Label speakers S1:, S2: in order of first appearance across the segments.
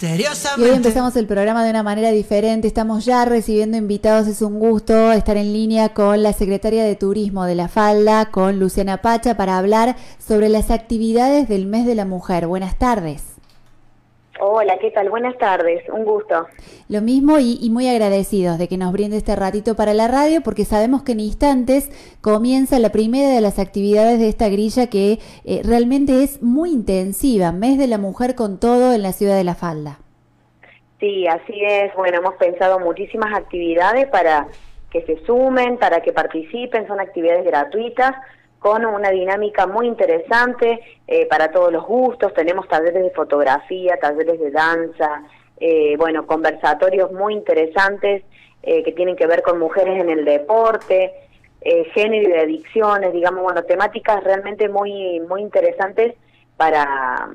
S1: Hoy empezamos el programa de una manera diferente. Estamos ya recibiendo invitados. Es un gusto estar en línea con la secretaria de Turismo de La Falda, con Luciana Pacha, para hablar sobre las actividades del mes de la mujer. Buenas tardes.
S2: Hola, ¿qué tal? Buenas tardes, un gusto.
S1: Lo mismo y, muy agradecidos de que nos brinde este ratito para la radio porque sabemos que en instantes comienza la primera de las actividades de esta grilla que eh, realmente es muy intensiva, mes de la mujer con todo en la ciudad de La Falda.
S2: Sí, así es. Bueno, hemos pensado muchísimas actividades para que se sumen, para que participen, son actividades gratuitas con una dinámica muy interesante eh, para todos los gustos. Tenemos talleres de fotografía, talleres de danza, eh, bueno, conversatorios muy interesantes eh, que tienen que ver con mujeres en el deporte, género y adicciones, digamos, bueno, temáticas realmente muy muy interesantes para,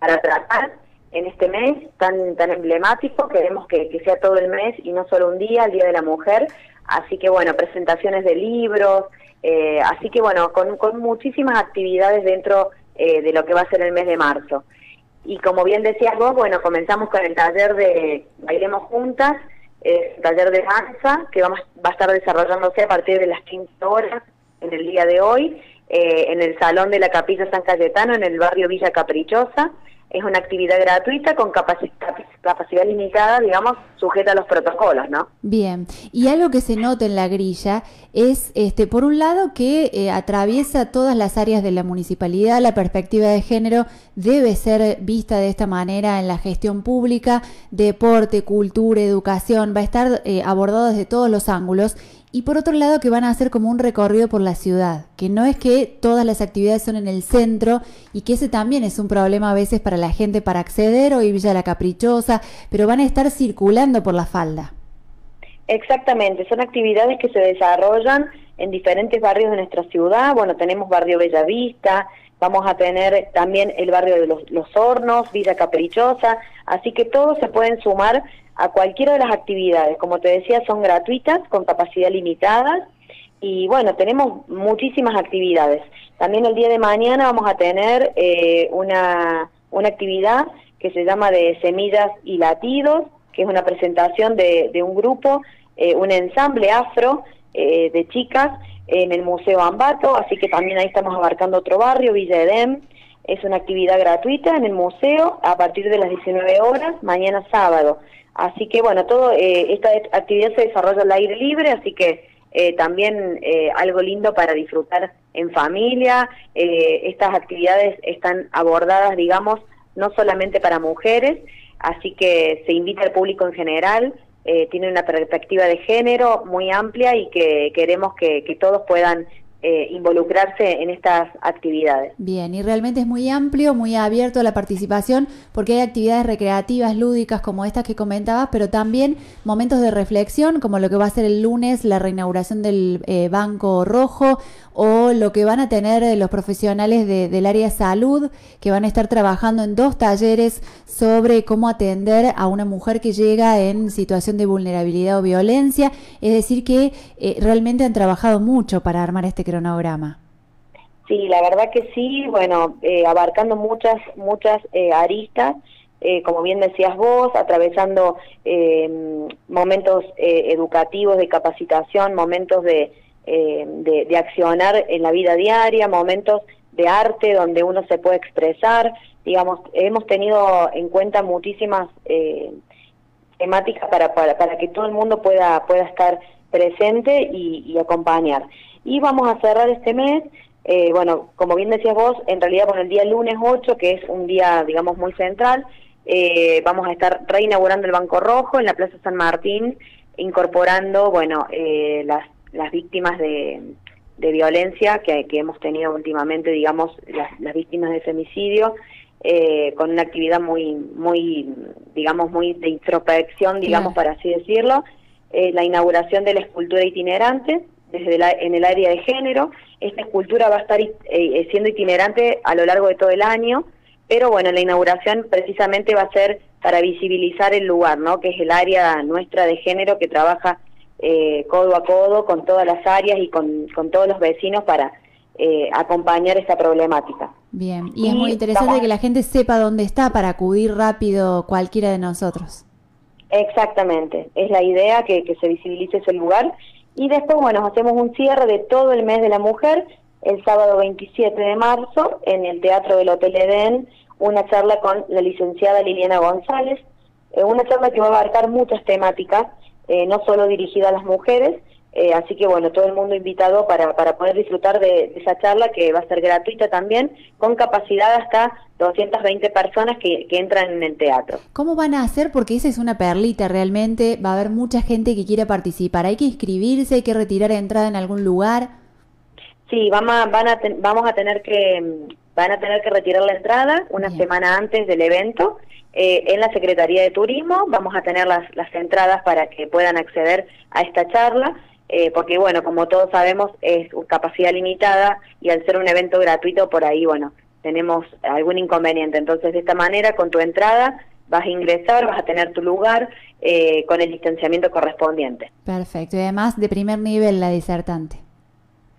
S2: para tratar en este mes tan tan emblemático. Queremos que, que sea todo el mes y no solo un día, el Día de la Mujer. Así que bueno, presentaciones de libros, eh, así que bueno, con, muchísimas actividades dentro eh, de lo que va a ser el mes de marzo. Y como bien decías vos, bueno, comenzamos con el taller de Bailemos Juntas, el taller de danza, que vamos, va a estar desarrollándose a partir de las 15 horas en el día de hoy, eh, en el Salón de la Capilla San Cayetano, en el barrio Villa Caprichosa. Es una actividad gratuita con capacidad limitada, digamos, sujeta a los protocolos, ¿no?
S1: Bien, y algo que se nota en la grilla es, este, por un lado, que eh, atraviesa todas las áreas de la municipalidad, la perspectiva de género debe ser vista de esta manera en la gestión pública, deporte, cultura, educación, va a estar eh, abordado desde todos los ángulos y por otro lado que van a hacer como un recorrido por la ciudad, que no es que todas las actividades son en el centro y que ese también es un problema a veces para la gente para acceder ir Villa La Caprichosa, pero van a estar circulando por la falda.
S2: Exactamente, son actividades que se desarrollan en diferentes barrios de nuestra ciudad, bueno, tenemos barrio Bellavista, vamos a tener también el barrio de los, los Hornos, Villa Caprichosa, así que todos se pueden sumar a cualquiera de las actividades. Como te decía, son gratuitas, con capacidad limitada. Y bueno, tenemos muchísimas actividades. También el día de mañana vamos a tener eh, una, una actividad que se llama de Semillas y Latidos, que es una presentación de, de un grupo, eh, un ensamble afro eh, de chicas en el Museo Ambato, así que también ahí estamos abarcando otro barrio, Villa Edem. Es una actividad gratuita en el museo a partir de las 19 horas, mañana sábado. Así que bueno, todo eh, esta actividad se desarrolla al aire libre, así que eh, también eh, algo lindo para disfrutar en familia. estas actividades están abordadas, digamos, no solamente para mujeres, así que se invita al público en general. tiene una perspectiva de género muy amplia y que queremos que, que todos puedan eh, involucrarse en estas actividades.
S1: Bien, y realmente es muy amplio, muy abierto a la participación, porque hay actividades recreativas, lúdicas como estas que comentabas, pero también momentos de reflexión, como lo que va a ser el lunes, la reinauguración del eh, Banco Rojo, o lo que van a tener eh, los profesionales del área salud, que van a estar trabajando en dos talleres sobre cómo atender a una mujer que llega en situación de vulnerabilidad o violencia. Es decir, que eh, realmente han trabajado mucho para armar este cronograma.
S2: Sí, la verdad que sí, bueno, eh, abarcando muchas, muchas aristas. como bien decías vos, atravesando momentos educativos de capacitación, momentos de, eh, de, accionar en la vida diaria, momentos de arte donde uno se puede expresar. Digamos, hemos tenido en cuenta muchísimas eh, temáticas para, para, para, que todo el mundo pueda, pueda estar presente y, acompañar. Y vamos a cerrar este mes, eh, bueno, como bien decías vos, en realidad con el día lunes 8, que es un día, digamos, muy central, vamos a estar reinaugurando el Banco Rojo en la Plaza San Martín, incorporando, bueno, las las víctimas de, de violencia que, que, hemos tenido últimamente, digamos, las, las víctimas de femicidio, eh, con una actividad muy, muy, digamos, muy de introspección, digamos, para así decirlo, eh, la inauguración de la escultura itinerante desde la, en el área de género. Esta escultura va a estar eh, siendo itinerante a lo largo de todo el año, pero bueno, la inauguración precisamente va a ser para visibilizar el lugar, ¿no? Que es el área nuestra de género que trabaja eh, codo a codo con todas las áreas y con, con todos los vecinos para eh, acompañar esta problemática.
S1: Bien, y, es muy interesante que la gente sepa dónde está para acudir rápido cualquiera de nosotros.
S2: Exactamente, es la idea que, que se visibilice ese lugar y después, bueno, hacemos un cierre de todo el mes de la mujer el sábado 27 de marzo en el Teatro del Hotel Edén, una charla con la licenciada Liliana González, eh, una charla que va a abarcar muchas temáticas, eh, no solo dirigida a las mujeres, eh, así que bueno, todo el mundo invitado para, para poder disfrutar de, esa charla que va a ser gratuita también, con capacidad hasta 220 personas que, que, entran en el teatro.
S1: ¿Cómo van a hacer? Porque esa es una perlita realmente, va a haber mucha gente que quiera participar, hay que inscribirse, hay que retirar entrada en algún lugar.
S2: Sí, vamos a, van a vamos a tener que van a tener que retirar la entrada una semana antes del evento eh, en la Secretaría de Turismo. Vamos a tener las, las entradas para que puedan acceder a esta charla. Eh, porque bueno, como todos sabemos, es capacidad limitada y al ser un evento gratuito, por ahí, bueno, tenemos algún inconveniente. Entonces, de esta manera, con tu entrada, vas a ingresar, vas a tener tu lugar eh, con el distanciamiento correspondiente.
S1: Perfecto, y además de primer nivel la disertante.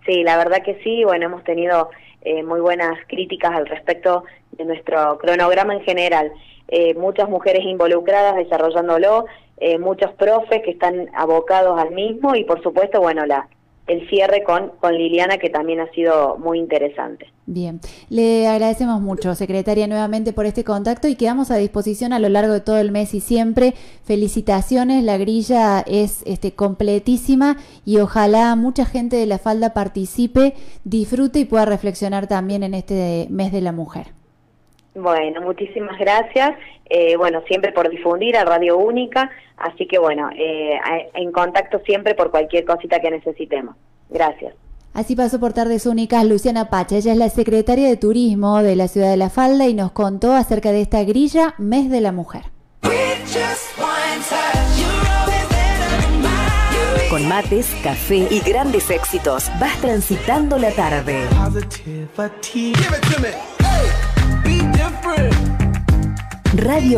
S2: Sí, la verdad que sí, bueno, hemos tenido eh, muy buenas críticas al respecto de nuestro cronograma en general. Eh, muchas mujeres involucradas desarrollándolo, eh, muchos profes que están abocados al mismo y por supuesto, bueno, la, el cierre con, con Liliana, que también ha sido muy interesante.
S1: Bien, le agradecemos mucho, secretaria, nuevamente por este contacto y quedamos a disposición a lo largo de todo el mes y siempre. Felicitaciones, la grilla es este, completísima y ojalá mucha gente de la falda participe, disfrute y pueda reflexionar también en este mes de la mujer.
S2: Bueno, muchísimas gracias. Eh, bueno, siempre por difundir a Radio Única, así que bueno, eh, en contacto siempre por cualquier cosita que necesitemos. Gracias.
S1: Así pasó por Tardes Únicas Luciana Pacha. Ella es la secretaria de Turismo de la ciudad de La Falda y nos contó acerca de esta grilla Mes de la Mujer.
S3: Con mates, café y grandes éxitos, vas transitando la tarde. Radio